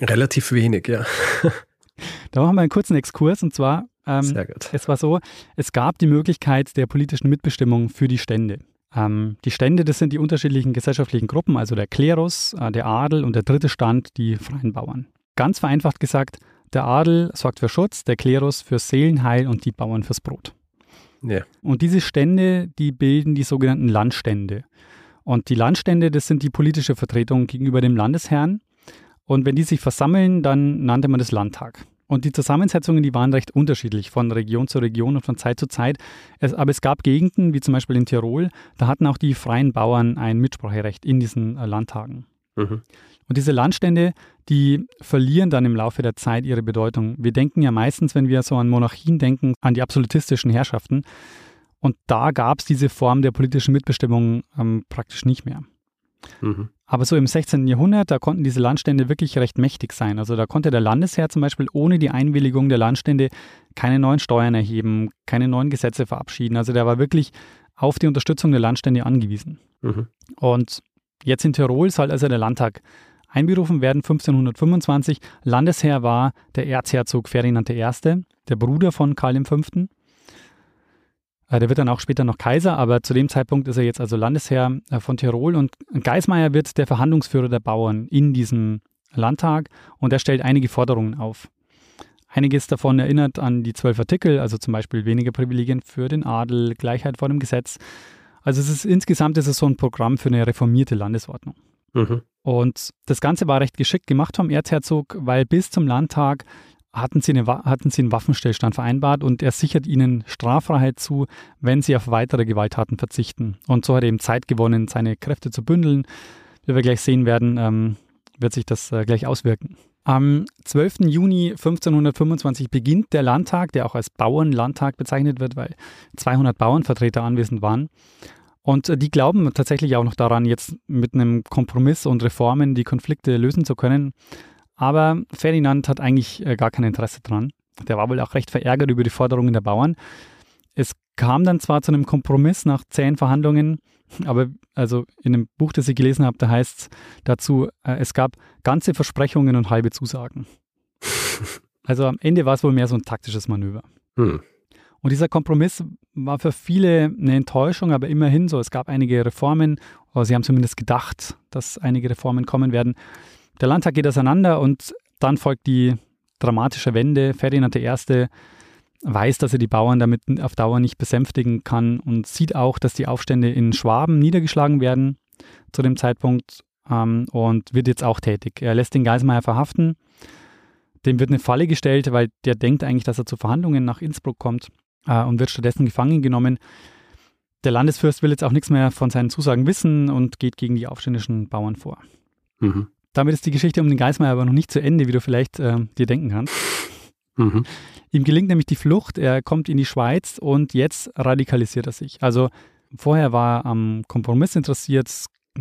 Relativ wenig, ja. da machen wir einen kurzen Exkurs und zwar, ähm, Sehr gut. es war so, es gab die Möglichkeit der politischen Mitbestimmung für die Stände. Ähm, die Stände, das sind die unterschiedlichen gesellschaftlichen Gruppen, also der Klerus, äh, der Adel und der dritte Stand, die freien Bauern. Ganz vereinfacht gesagt, der Adel sorgt für Schutz, der Klerus für Seelenheil und die Bauern fürs Brot. Ja. Und diese Stände, die bilden die sogenannten Landstände. Und die Landstände, das sind die politische Vertretung gegenüber dem Landesherrn. Und wenn die sich versammeln, dann nannte man das Landtag. Und die Zusammensetzungen, die waren recht unterschiedlich von Region zu Region und von Zeit zu Zeit. Es, aber es gab Gegenden, wie zum Beispiel in Tirol, da hatten auch die freien Bauern ein Mitspracherecht in diesen äh, Landtagen. Mhm. Und diese Landstände, die verlieren dann im Laufe der Zeit ihre Bedeutung. Wir denken ja meistens, wenn wir so an Monarchien denken, an die absolutistischen Herrschaften. Und da gab es diese Form der politischen Mitbestimmung ähm, praktisch nicht mehr. Mhm. Aber so im 16. Jahrhundert, da konnten diese Landstände wirklich recht mächtig sein. Also da konnte der Landesherr zum Beispiel ohne die Einwilligung der Landstände keine neuen Steuern erheben, keine neuen Gesetze verabschieden. Also der war wirklich auf die Unterstützung der Landstände angewiesen. Mhm. Und jetzt in Tirol soll also der Landtag einberufen werden, 1525. Landesherr war der Erzherzog Ferdinand I., der Bruder von Karl V. Äh, der wird dann auch später noch Kaiser, aber zu dem Zeitpunkt ist er jetzt also Landesherr äh, von Tirol und Geismeier wird der Verhandlungsführer der Bauern in diesem Landtag und er stellt einige Forderungen auf. Einiges davon erinnert an die zwölf Artikel, also zum Beispiel weniger Privilegien für den Adel, Gleichheit vor dem Gesetz. Also es ist insgesamt ist es so ein Programm für eine reformierte Landesordnung. Mhm. Und das Ganze war recht geschickt gemacht vom Erzherzog, weil bis zum Landtag hatten sie, eine, hatten sie einen Waffenstillstand vereinbart und er sichert ihnen Straffreiheit zu, wenn sie auf weitere Gewalttaten verzichten. Und so hat er eben Zeit gewonnen, seine Kräfte zu bündeln. Wie wir gleich sehen werden, ähm, wird sich das äh, gleich auswirken. Am 12. Juni 1525 beginnt der Landtag, der auch als Bauernlandtag bezeichnet wird, weil 200 Bauernvertreter anwesend waren. Und äh, die glauben tatsächlich auch noch daran, jetzt mit einem Kompromiss und Reformen die Konflikte lösen zu können. Aber Ferdinand hat eigentlich äh, gar kein Interesse dran. Der war wohl auch recht verärgert über die Forderungen der Bauern. Es kam dann zwar zu einem Kompromiss nach zehn Verhandlungen, aber also in dem Buch, das ich gelesen habe, da heißt es dazu, äh, es gab ganze Versprechungen und halbe Zusagen. Also am Ende war es wohl mehr so ein taktisches Manöver. Hm. Und dieser Kompromiss war für viele eine Enttäuschung, aber immerhin so. Es gab einige Reformen, oder sie haben zumindest gedacht, dass einige Reformen kommen werden. Der Landtag geht auseinander und dann folgt die dramatische Wende. Ferdinand I. weiß, dass er die Bauern damit auf Dauer nicht besänftigen kann und sieht auch, dass die Aufstände in Schwaben niedergeschlagen werden zu dem Zeitpunkt ähm, und wird jetzt auch tätig. Er lässt den Geismeier verhaften. Dem wird eine Falle gestellt, weil der denkt eigentlich, dass er zu Verhandlungen nach Innsbruck kommt äh, und wird stattdessen gefangen genommen. Der Landesfürst will jetzt auch nichts mehr von seinen Zusagen wissen und geht gegen die aufständischen Bauern vor. Mhm. Damit ist die Geschichte um den Geismeier aber noch nicht zu Ende, wie du vielleicht äh, dir denken kannst. Mhm. Ihm gelingt nämlich die Flucht, er kommt in die Schweiz und jetzt radikalisiert er sich. Also vorher war er am Kompromiss interessiert,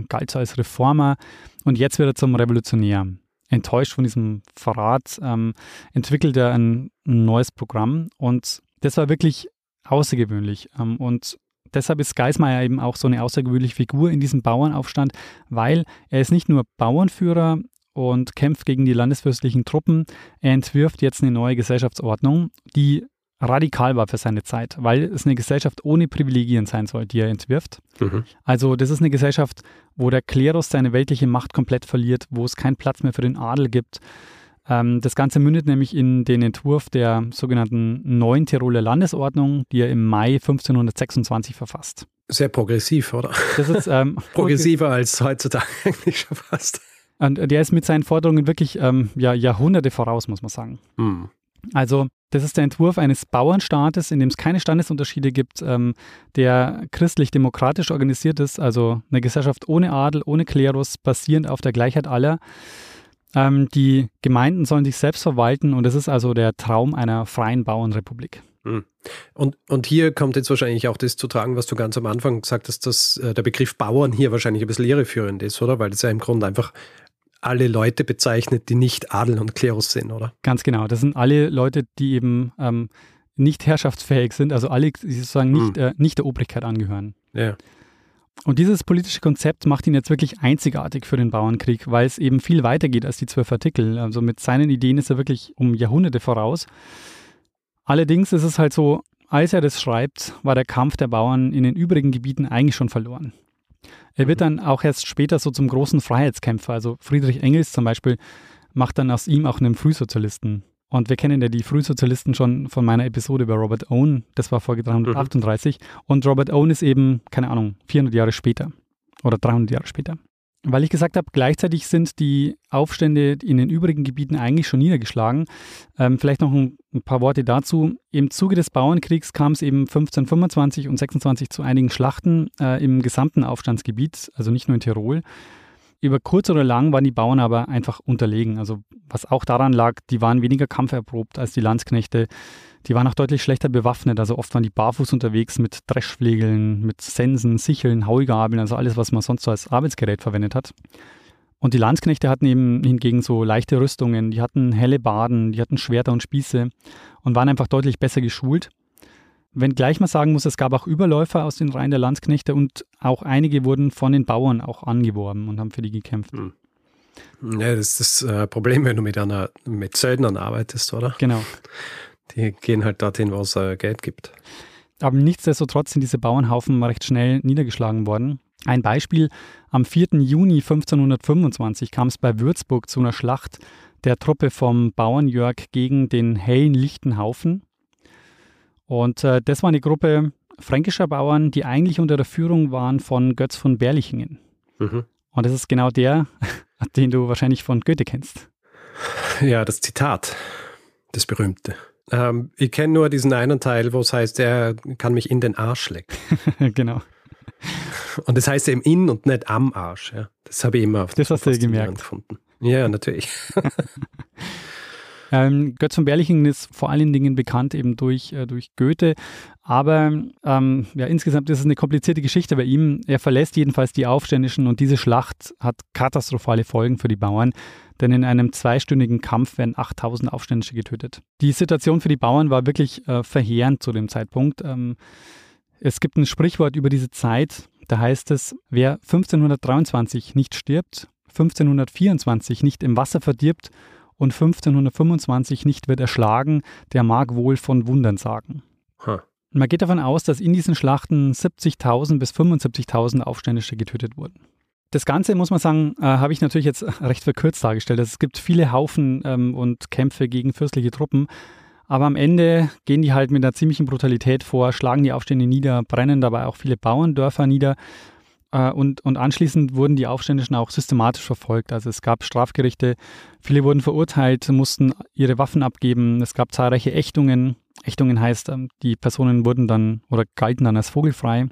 galt so als Reformer und jetzt wird er zum Revolutionär. Enttäuscht von diesem Verrat ähm, entwickelt er ein, ein neues Programm und das war wirklich außergewöhnlich. Ähm, und deshalb ist Geismeier eben auch so eine außergewöhnliche Figur in diesem Bauernaufstand, weil er ist nicht nur Bauernführer und kämpft gegen die landesfürstlichen Truppen, er entwirft jetzt eine neue Gesellschaftsordnung, die radikal war für seine Zeit, weil es eine Gesellschaft ohne Privilegien sein soll, die er entwirft. Mhm. Also das ist eine Gesellschaft, wo der Klerus seine weltliche Macht komplett verliert, wo es keinen Platz mehr für den Adel gibt. Ähm, das Ganze mündet nämlich in den Entwurf der sogenannten Neuen Tiroler Landesordnung, die er im Mai 1526 verfasst. Sehr progressiv, oder? Das ist ähm, progressiver als heutzutage eigentlich schon fast. Und der ist mit seinen Forderungen wirklich ähm, ja, Jahrhunderte voraus, muss man sagen. Hm. Also, das ist der Entwurf eines Bauernstaates, in dem es keine Standesunterschiede gibt, ähm, der christlich-demokratisch organisiert ist, also eine Gesellschaft ohne Adel, ohne Klerus, basierend auf der Gleichheit aller. Ähm, die Gemeinden sollen sich selbst verwalten und das ist also der Traum einer freien Bauernrepublik. Hm. Und, und hier kommt jetzt wahrscheinlich auch das zu tragen, was du ganz am Anfang gesagt hast, dass äh, der Begriff Bauern hier wahrscheinlich ein bisschen irreführend ist, oder? Weil das ja im Grunde einfach alle Leute bezeichnet, die nicht Adel und Klerus sind, oder? Ganz genau. Das sind alle Leute, die eben ähm, nicht herrschaftsfähig sind, also alle, die sozusagen nicht, hm. äh, nicht der Obrigkeit angehören. Ja. Und dieses politische Konzept macht ihn jetzt wirklich einzigartig für den Bauernkrieg, weil es eben viel weiter geht als die zwölf Artikel. Also mit seinen Ideen ist er wirklich um Jahrhunderte voraus. Allerdings ist es halt so, als er das schreibt, war der Kampf der Bauern in den übrigen Gebieten eigentlich schon verloren. Er wird dann auch erst später so zum großen Freiheitskämpfer. Also Friedrich Engels zum Beispiel macht dann aus ihm auch einen Frühsozialisten. Und wir kennen ja die Frühsozialisten schon von meiner Episode über Robert Owen. Das war Folge 338. Mhm. Und Robert Owen ist eben, keine Ahnung, 400 Jahre später oder 300 Jahre später. weil ich gesagt habe, gleichzeitig sind die Aufstände in den übrigen Gebieten eigentlich schon niedergeschlagen. Ähm, vielleicht noch ein, ein, paar Worte dazu. Im Zuge des Bauernkriegs kam es eben 1525 und 26 zu einigen Schlachten äh, im gesamten Aufstandsgebiet, also nicht nur in Tirol. Über kurz oder lang waren die Bauern aber einfach unterlegen. Also was auch daran lag, die waren weniger kampferprobt als die Landsknechte. Die waren auch deutlich schlechter bewaffnet, also oft waren die barfuß unterwegs mit Dreschflegeln, mit Sensen, Sicheln, Haulgabeln, also alles, was man sonst so als Arbeitsgerät verwendet hat. Und die Landsknechte hatten eben hingegen so leichte Rüstungen, die hatten helle Baden, die hatten Schwerter und Spieße und waren einfach deutlich besser geschult. Wenn gleich mal sagen muss, es gab auch Überläufer aus den Reihen der Landsknechte und auch einige wurden von den Bauern auch angeworben und haben für die gekämpft. Hm. Ja, das ist das äh, Problem, wenn du mit einer mit Söldnern arbeitest, oder? Genau. Die gehen halt dorthin, wo es äh, Geld gibt. Aber nichtsdestotrotz sind diese Bauernhaufen recht schnell niedergeschlagen worden. Ein Beispiel, am 4. Juni 1525 kam es bei Würzburg zu einer Schlacht der Truppe vom Bauernjörg gegen den hellen Lichtenhaufen. Und äh, das war eine Gruppe fränkischer Bauern, die eigentlich unter der Führung waren von Götz von Berlichingen. Mhm. Und das ist genau der, den du wahrscheinlich von Goethe kennst. Ja, das Zitat, das berühmte. Ähm, ich kenne nur diesen einen Teil, wo es heißt, er kann mich in den Arsch lecken. genau. Und das heißt eben in und nicht am Arsch. Ja. Das habe ich immer das hast du gemerkt. gefunden. Ja, natürlich. ähm, Götz von Berlichingen ist vor allen Dingen bekannt eben durch, äh, durch Goethe, aber ähm, ja, insgesamt ist es eine komplizierte Geschichte bei ihm. Er verlässt jedenfalls die Aufständischen und diese Schlacht hat katastrophale Folgen für die Bauern denn in einem zweistündigen Kampf werden 8000 Aufständische getötet. Die Situation für die Bauern war wirklich äh, verheerend zu dem Zeitpunkt. Ähm, es gibt ein Sprichwort über diese Zeit, da heißt es, wer 1523 nicht stirbt, 1524 nicht im Wasser verdirbt und 1525 nicht wird erschlagen, der mag wohl von Wundern sagen. Huh. Man geht davon aus, dass in diesen Schlachten 70.000 bis 75.000 Aufständische getötet wurden. Das Ganze, muss man sagen, äh, habe ich natürlich jetzt recht verkürzt dargestellt. Also es gibt viele Haufen ähm, und Kämpfe gegen fürstliche Truppen. Aber am Ende gehen die halt mit einer ziemlichen Brutalität vor, schlagen die Aufstände nieder, brennen dabei auch viele Bauerndörfer nieder. Äh, und, und anschließend wurden die Aufständischen auch systematisch verfolgt. Also es gab Strafgerichte, viele wurden verurteilt, mussten ihre Waffen abgeben. Es gab zahlreiche Ächtungen. Ächtungen heißt, ähm, die Personen wurden dann oder galten dann als vogelfrei.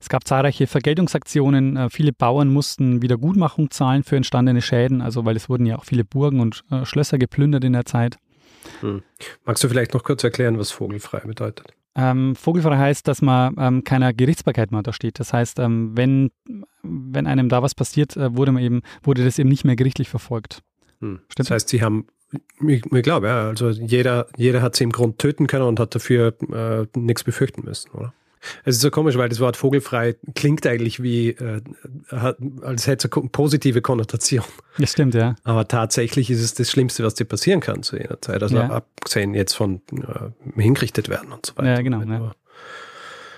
Es gab zahlreiche Vergeltungsaktionen. Äh, viele Bauern mussten Wiedergutmachung zahlen für entstandene Schäden, also weil es wurden ja auch viele Burgen und äh, Schlösser geplündert in der Zeit. Hm. Magst du vielleicht noch kurz erklären, was vogelfrei bedeutet? Ähm, vogelfrei heißt, dass man ähm, keiner Gerichtsbarkeit mehr untersteht. Das heißt, ähm, wenn, wenn einem da was passiert, äh, wurde, man eben, wurde das eben nicht mehr gerichtlich verfolgt. Hm. Das heißt, sie haben, ich, ich glaube, ja, also jeder, jeder hat sie im Grund töten können und hat dafür äh, nichts befürchten müssen, oder? Es ist so komisch, weil das Wort vogelfrei klingt eigentlich wie, äh, als hätte es eine positive Konnotation. Das stimmt, ja. Aber tatsächlich ist es das Schlimmste, was dir passieren kann zu jener Zeit. Also ja. abgesehen jetzt von äh, hingerichtet werden und so weiter. Ja, genau. Ja.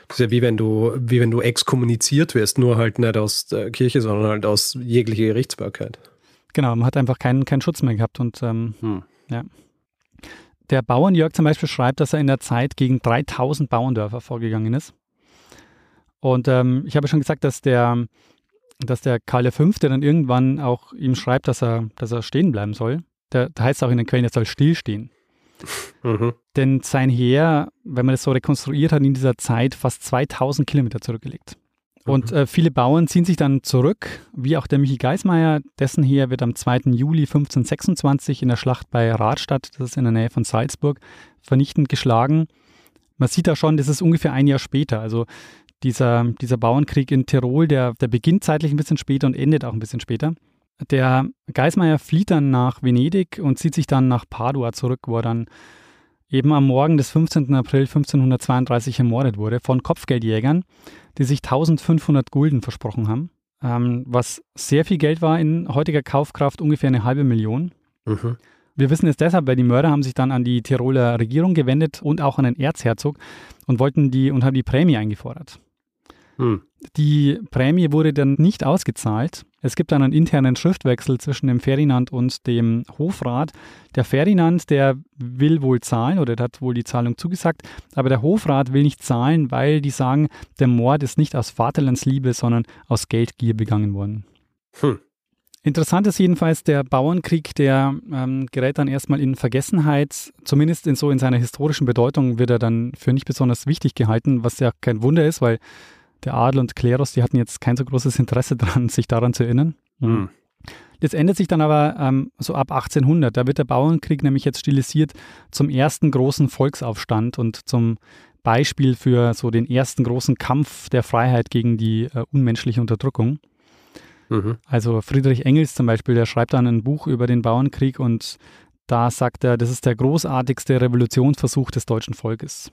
Das ist ja wie wenn du, wie wenn du exkommuniziert wirst, nur halt nicht aus der Kirche, sondern halt aus jeglicher Gerichtsbarkeit. Genau, man hat einfach keinen, keinen Schutz mehr gehabt und ähm, hm. ja. Der Bauernjörg zum Beispiel schreibt, dass er in der Zeit gegen 3000 Bauerndörfer vorgegangen ist. Und ähm, ich habe schon gesagt, dass der, dass der Karl V. dann irgendwann auch ihm schreibt, dass er, dass er stehen bleiben soll. Da, da heißt es auch in den Quellen, er soll stillstehen. Mhm. Denn sein Heer, wenn man das so rekonstruiert hat, in dieser Zeit fast 2000 Kilometer zurückgelegt. Und mhm. äh, viele Bauern ziehen sich dann zurück, wie auch der Michi Geismeier. Dessen Heer wird am 2. Juli 1526 in der Schlacht bei Radstadt, das ist in der Nähe von Salzburg, vernichtend geschlagen. Man sieht da schon, das ist ungefähr ein Jahr später. Also dieser, dieser Bauernkrieg in Tirol, der, der beginnt zeitlich ein bisschen später und endet auch ein bisschen später. Der Geismeier flieht dann nach Venedig und zieht sich dann nach Padua zurück, wo er dann eben am Morgen des 15. April 1532 ermordet wurde von Kopfgeldjägern, die sich 1500 Gulden versprochen haben, ähm, was sehr viel Geld war in heutiger Kaufkraft, ungefähr eine halbe Million. Mhm. Wir wissen es deshalb, weil die Mörder haben sich dann an die Tiroler Regierung gewendet und auch an den Erzherzog und wollten die und haben die Prämie eingefordert. Hm. Die Prämie wurde dann nicht ausgezahlt. Es gibt dann einen internen Schriftwechsel zwischen dem Ferdinand und dem Hofrat. Der Ferdinand, der will wohl zahlen oder hat wohl die Zahlung zugesagt, aber der Hofrat will nicht zahlen, weil die sagen, der Mord ist nicht aus Vaterlandsliebe, sondern aus Geldgier begangen worden. Hm. Interessant ist jedenfalls, der Bauernkrieg, der ähm, gerät dann erstmal in Vergessenheit, zumindest in so in seiner historischen Bedeutung wird er dann für nicht besonders wichtig gehalten, was ja kein Wunder ist, weil der Adel und Klerus, die hatten jetzt kein so großes Interesse daran, sich daran zu erinnern. Mhm. Das ändert sich dann aber ähm, so ab 1800. Da wird der Bauernkrieg nämlich jetzt stilisiert zum ersten großen Volksaufstand und zum Beispiel für so den ersten großen Kampf der Freiheit gegen die äh, unmenschliche Unterdrückung. Mhm. Also Friedrich Engels zum Beispiel, der schreibt dann ein Buch über den Bauernkrieg und da sagt er, das ist der großartigste Revolutionsversuch des deutschen Volkes.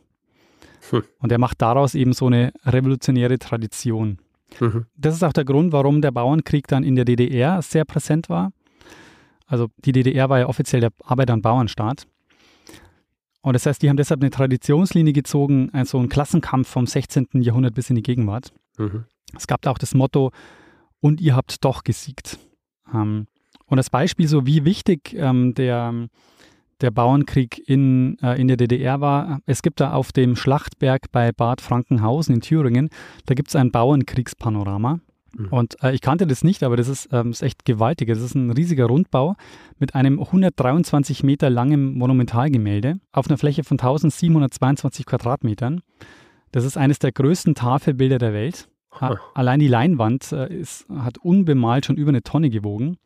Hm. Und er macht daraus eben so eine revolutionäre Tradition. Mhm. Das ist auch der Grund, warum der Bauernkrieg dann in der DDR sehr präsent war. Also die DDR war ja offiziell der Arbeiter- und Bauernstaat. Und das heißt, die haben deshalb eine Traditionslinie gezogen, also einen Klassenkampf vom 16. Jahrhundert bis in die Gegenwart. Mhm. Es gab da auch das Motto, und ihr habt doch gesiegt. Ähm, und das Beispiel, so wie wichtig ähm, der, der Bauernkrieg in, äh, in der DDR war. Es gibt da auf dem Schlachtberg bei Bad Frankenhausen in Thüringen, da gibt es ein Bauernkriegspanorama. Mhm. Und äh, ich kannte das nicht, aber das ist, ähm, ist echt gewaltig. Das ist ein riesiger Rundbau mit einem 123 Meter langen Monumentalgemälde auf einer Fläche von 1722 Quadratmetern. Das ist eines der größten Tafelbilder der Welt. Allein die Leinwand äh, ist, hat unbemalt schon über eine Tonne gewogen.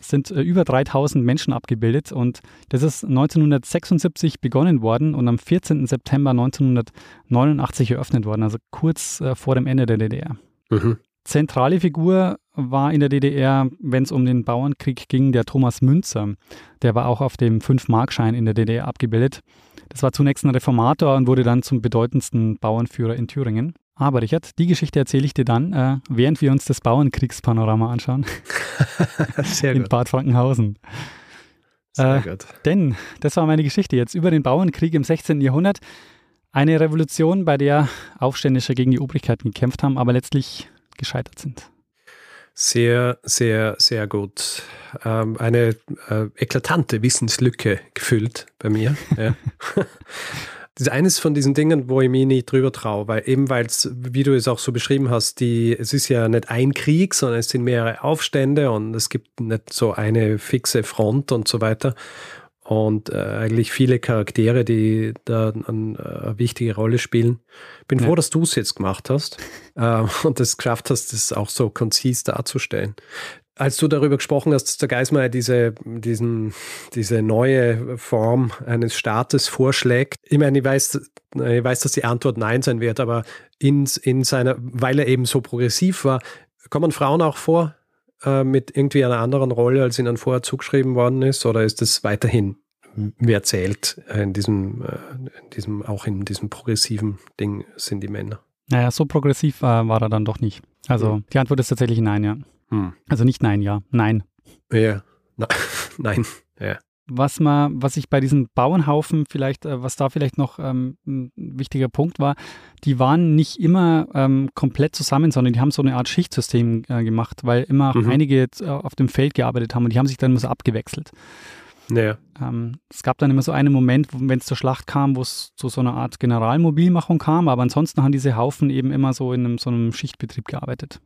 Sind äh, über 3000 Menschen abgebildet und das ist 1976 begonnen worden und am 14. September 1989 eröffnet worden, also kurz äh, vor dem Ende der DDR. Mhm. Zentrale Figur war in der DDR, wenn es um den Bauernkrieg ging, der Thomas Münzer. Der war auch auf dem 5-Markschein in der DDR abgebildet. Das war zunächst ein Reformator und wurde dann zum bedeutendsten Bauernführer in Thüringen. Aber Richard, die Geschichte erzähle ich dir dann, äh, während wir uns das Bauernkriegspanorama anschauen. Sehr in gut. Bad Frankenhausen. Sehr äh, gut. Denn, das war meine Geschichte jetzt über den Bauernkrieg im 16. Jahrhundert. Eine Revolution, bei der Aufständische gegen die Obrigkeiten gekämpft haben, aber letztlich gescheitert sind. Sehr, sehr, sehr gut. Ähm, eine äh, eklatante Wissenslücke gefüllt bei mir. Ja. Das ist eines von diesen Dingen, wo ich mich nicht drüber traue, weil eben weil es, wie du es auch so beschrieben hast, die, es ist ja nicht ein Krieg, sondern es sind mehrere Aufstände und es gibt nicht so eine fixe Front und so weiter. Und äh, eigentlich viele Charaktere, die da eine äh, wichtige Rolle spielen. Bin ja. froh, dass du es jetzt gemacht hast äh, und es geschafft hast, das auch so konzis darzustellen als du darüber gesprochen hast, dass der Geismar diese, diesen, diese neue Form eines Staates vorschlägt, ich meine, ich weiß, ich weiß, dass die Antwort Nein sein wird, aber in, in seiner, weil er eben so progressiv war, kommen Frauen auch vor äh, mit irgendwie einer anderen Rolle, als ihnen vorher zugeschrieben worden ist, oder ist es weiterhin, wer zählt in diesem, äh, in diesem, auch in diesem progressiven Ding sind die Männer? Naja, so progressiv äh, war er dann doch nicht. Also mhm. die Antwort ist tatsächlich Nein, ja. Hm. Also nicht nein, ja. Nein. Ja. Na, nein. Ja. Was man, was ich bei diesem Bauernhaufen vielleicht, äh, was da vielleicht noch ähm, ein wichtiger Punkt war, die waren nicht immer ähm, komplett zusammen, sondern die haben so eine Art Schichtsystem äh, gemacht, weil immer mhm. einige äh, auf dem Feld gearbeitet haben und die haben sich dann immer so abgewechselt. Ja. Ähm, es gab dann immer so einen Moment, wenn es zur Schlacht kam, wo es zu so einer Art Generalmobilmachung kam, aber ansonsten haben diese Haufen eben immer so in einem, so einem Schichtbetrieb gearbeitet.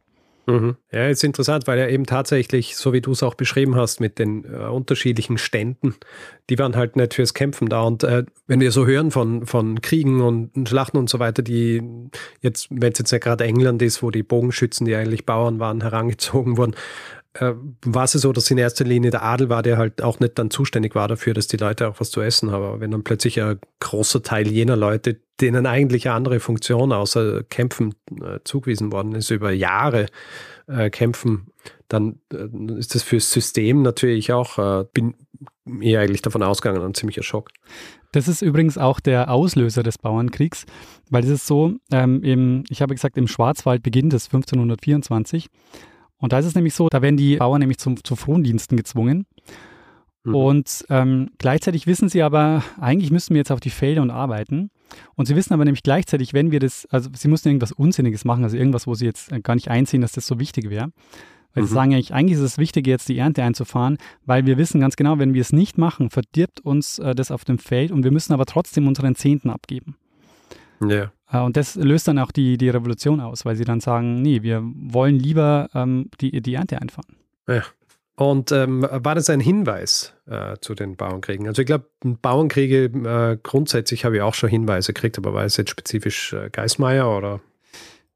Mhm. Ja, ist interessant, weil er eben tatsächlich, so wie du es auch beschrieben hast, mit den äh, unterschiedlichen Ständen, die waren halt nicht fürs Kämpfen da. Und äh, wenn wir so hören von, von Kriegen und Schlachten und so weiter, die jetzt, wenn es jetzt nicht gerade England ist, wo die Bogenschützen, die eigentlich Bauern waren, herangezogen wurden, äh, war es so, dass in erster Linie der Adel war, der halt auch nicht dann zuständig war dafür, dass die Leute auch was zu essen haben. Aber wenn dann plötzlich ein großer Teil jener Leute, denen eigentlich eine andere Funktion außer Kämpfen äh, zugewiesen worden ist, über Jahre äh, kämpfen, dann äh, ist das fürs System natürlich auch, äh, bin eher eigentlich davon ausgegangen, ein ziemlicher Schock. Das ist übrigens auch der Auslöser des Bauernkriegs, weil es ist so, ähm, im, ich habe gesagt, im Schwarzwald beginnt es 1524 und da ist es nämlich so, da werden die Bauern nämlich zum, zu Frondiensten gezwungen. Mhm. Und ähm, gleichzeitig wissen sie aber, eigentlich müssen wir jetzt auf die Felder und arbeiten. Und sie wissen aber nämlich gleichzeitig, wenn wir das, also sie müssen irgendwas Unsinniges machen, also irgendwas, wo sie jetzt gar nicht einsehen, dass das so wichtig wäre. Weil mhm. sie sagen eigentlich, eigentlich ist es wichtig, jetzt die Ernte einzufahren, weil wir wissen ganz genau, wenn wir es nicht machen, verdirbt uns äh, das auf dem Feld und wir müssen aber trotzdem unseren Zehnten abgeben. Ja. Äh, und das löst dann auch die, die Revolution aus, weil sie dann sagen, nee, wir wollen lieber ähm, die, die Ernte einfahren. Ja. Und ähm, war das ein Hinweis äh, zu den Bauernkriegen? Also ich glaube, Bauernkriege äh, grundsätzlich habe ich auch schon Hinweise gekriegt, aber war es jetzt spezifisch äh, Geismeier oder?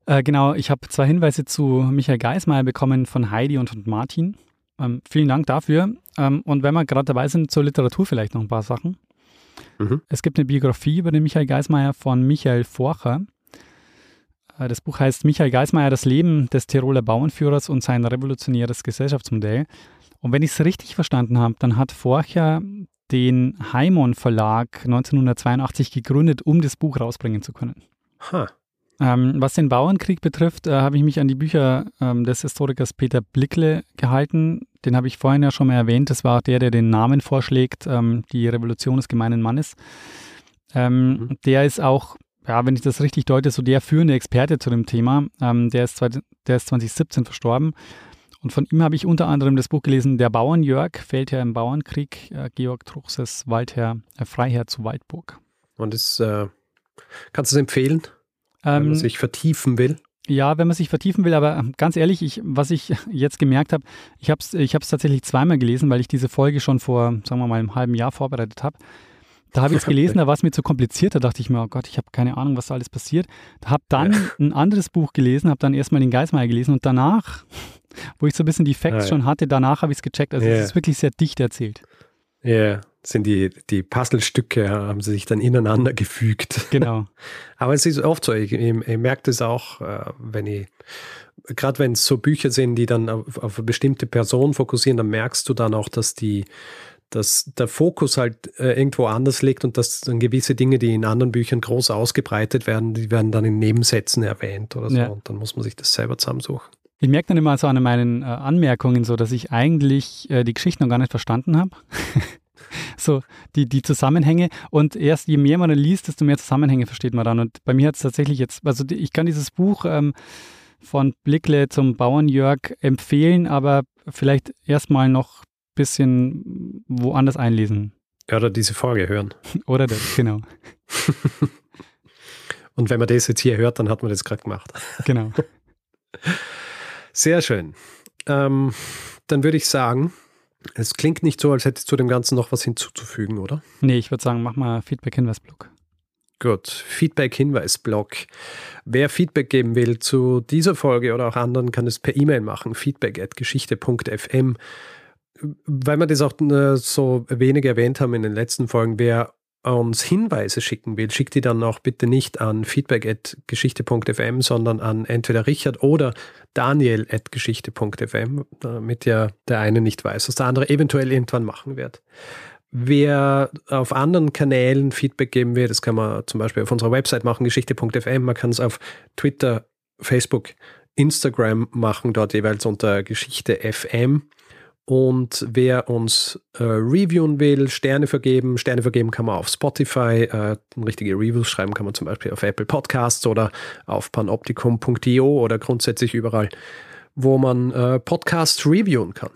Äh, genau, ich habe zwei Hinweise zu Michael Geismeier bekommen von Heidi und von Martin. Ähm, vielen Dank dafür. Ähm, und wenn wir gerade dabei sind, zur Literatur vielleicht noch ein paar Sachen. Mhm. Es gibt eine Biografie über den Michael Geismeier von Michael Forcher. Äh, das Buch heißt Michael Geismeier, das Leben des Tiroler Bauernführers und sein revolutionäres Gesellschaftsmodell. Und wenn ich es richtig verstanden habe, dann hat Forcher den Heimon Verlag 1982 gegründet, um das Buch rausbringen zu können. Huh. Ähm, was den Bauernkrieg betrifft, äh, habe ich mich an die Bücher ähm, des Historikers Peter Blickle gehalten. Den habe ich vorhin ja schon mal erwähnt. Das war der, der den Namen vorschlägt, ähm, die Revolution des gemeinen Mannes. Ähm, mhm. Der ist auch ja, wenn ich das richtig deute, so der führende Experte zu dem Thema. Ähm, der, ist, der ist 2017 verstorben. Und von ihm habe ich unter anderem das Buch gelesen, Der Bauernjörg, Feldherr im Bauernkrieg, äh, Georg Truchses Waldherr, äh, Freiherr zu Waldburg. Und das, äh, kannst du es empfehlen, wenn man ähm, sich vertiefen will? Ja, wenn man sich vertiefen will, aber ähm, ganz ehrlich, ich, was ich jetzt gemerkt habe, ich habe es ich tatsächlich zweimal gelesen, weil ich diese Folge schon vor, sagen wir mal, einem halben Jahr vorbereitet habe. Da habe ich es gelesen, da war es mir zu kompliziert. Da dachte ich mir, oh Gott, ich habe keine Ahnung, was da alles passiert. Habe dann ja. ein anderes Buch gelesen, habe dann erstmal den Geismeier gelesen und danach, wo ich so ein bisschen die Facts ja. schon hatte, danach habe ich es gecheckt. Also es ist wirklich sehr dicht erzählt. Ja, sind die, die Puzzlestücke, haben sie sich dann ineinander gefügt. Genau. Aber es ist oft so, ich, ich, ich merke das auch, äh, wenn ich, gerade wenn es so Bücher sind, die dann auf, auf eine bestimmte Person fokussieren, dann merkst du dann auch, dass die, dass der Fokus halt äh, irgendwo anders liegt und dass dann gewisse Dinge, die in anderen Büchern groß ausgebreitet werden, die werden dann in Nebensätzen erwähnt oder so. Ja. Und dann muss man sich das selber zusammensuchen. Ich merke dann immer so an meinen äh, Anmerkungen so, dass ich eigentlich äh, die Geschichte noch gar nicht verstanden habe. so die, die Zusammenhänge. Und erst je mehr man liest, desto mehr Zusammenhänge versteht man dann. Und bei mir hat es tatsächlich jetzt, also ich kann dieses Buch ähm, von Blickle zum Bauernjörg empfehlen, aber vielleicht erstmal noch bisschen woanders einlesen. Oder diese Folge hören. Oder das, genau. Und wenn man das jetzt hier hört, dann hat man das gerade gemacht. Genau. Sehr schön. Ähm, dann würde ich sagen, es klingt nicht so, als hättest du dem Ganzen noch was hinzuzufügen, oder? Nee, ich würde sagen, mach mal Feedback-Hinweis-Blog. Gut, Feedback-Hinweis-Blog. Wer Feedback geben will zu dieser Folge oder auch anderen, kann es per E-Mail machen. feedback at geschichte.fm weil wir das auch äh, so wenig erwähnt haben in den letzten Folgen, wer uns Hinweise schicken will, schickt die dann auch bitte nicht an feedback.geschichte.fm, sondern an entweder Richard oder Daniel at geschichte.fm, damit ja der eine nicht weiß, was der andere eventuell irgendwann machen wird. Wer auf anderen Kanälen Feedback geben will, das kann man zum Beispiel auf unserer Website machen, geschichte.fm, man kann es auf Twitter, Facebook, Instagram machen, dort jeweils unter Geschichte FM. Und wer uns äh, reviewen will, Sterne vergeben, Sterne vergeben kann man auf Spotify, äh, richtige Reviews schreiben kann man zum Beispiel auf Apple Podcasts oder auf panoptikum.io oder grundsätzlich überall, wo man äh, Podcasts reviewen kann.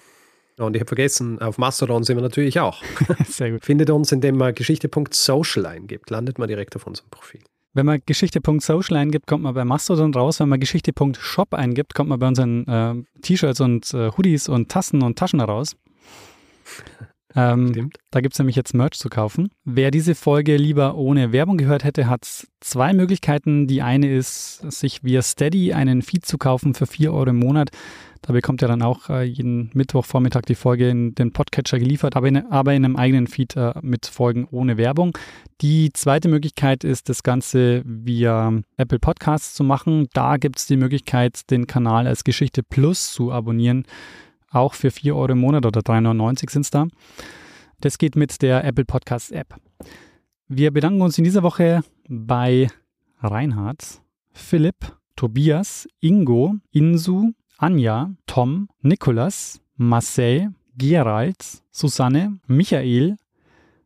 Und ich habe vergessen, auf Mastodon sind wir natürlich auch. Sehr gut. Findet uns, indem man geschichte.social eingibt, landet man direkt auf unserem Profil. Wenn man Geschichte.social eingibt, kommt man bei Mastodon raus. Wenn man Geschichte.shop eingibt, kommt man bei unseren äh, T-Shirts und äh, Hoodies und Tassen und Taschen raus. Ähm, da gibt es nämlich jetzt Merch zu kaufen. Wer diese Folge lieber ohne Werbung gehört hätte, hat zwei Möglichkeiten. Die eine ist, sich via Steady einen Feed zu kaufen für 4 Euro im Monat. Da bekommt ihr dann auch äh, jeden Mittwochvormittag die Folge in den Podcatcher geliefert, aber in, aber in einem eigenen Feed äh, mit Folgen ohne Werbung. Die zweite Möglichkeit ist, das Ganze via Apple Podcasts zu machen. Da gibt es die Möglichkeit, den Kanal als Geschichte Plus zu abonnieren. Auch für 4 Euro im Monat oder 3,99 sind es da. Das geht mit der Apple Podcasts App. Wir bedanken uns in dieser Woche bei Reinhard, Philipp, Tobias, Ingo, Insu, Anja, Tom, Nikolas, Marcel, Gerald, Susanne, Michael,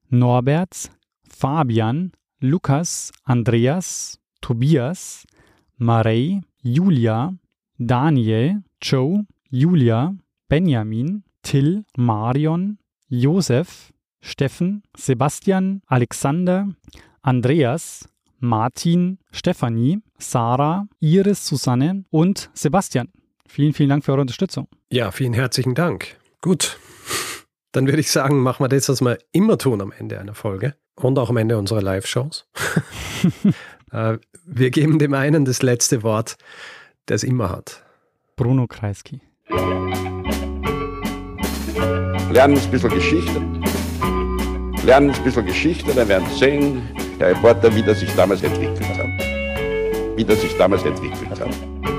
Norbert, Fabian, Lukas, Andreas, Tobias, Marei, Julia, Daniel, Joe, Julia, Benjamin, Till, Marion, Josef, Steffen, Sebastian, Alexander, Andreas, Martin, Stefanie, Sarah, Iris, Susanne und Sebastian. Vielen, vielen Dank für eure Unterstützung. Ja, vielen herzlichen Dank. Gut. Dann würde ich sagen, machen wir das, was wir immer tun am Ende einer Folge und auch am Ende unserer Live-Shows. Äh, wir geben dem einen das letzte Wort, der es immer hat. Bruno Kreisky. Lernen ein bisschen Geschichte. Lernen ein bisschen Geschichte, dann werden Sie sehen, der Reporter, wie das sich damals entwickelt hat. Wie das sich damals entwickelt hat.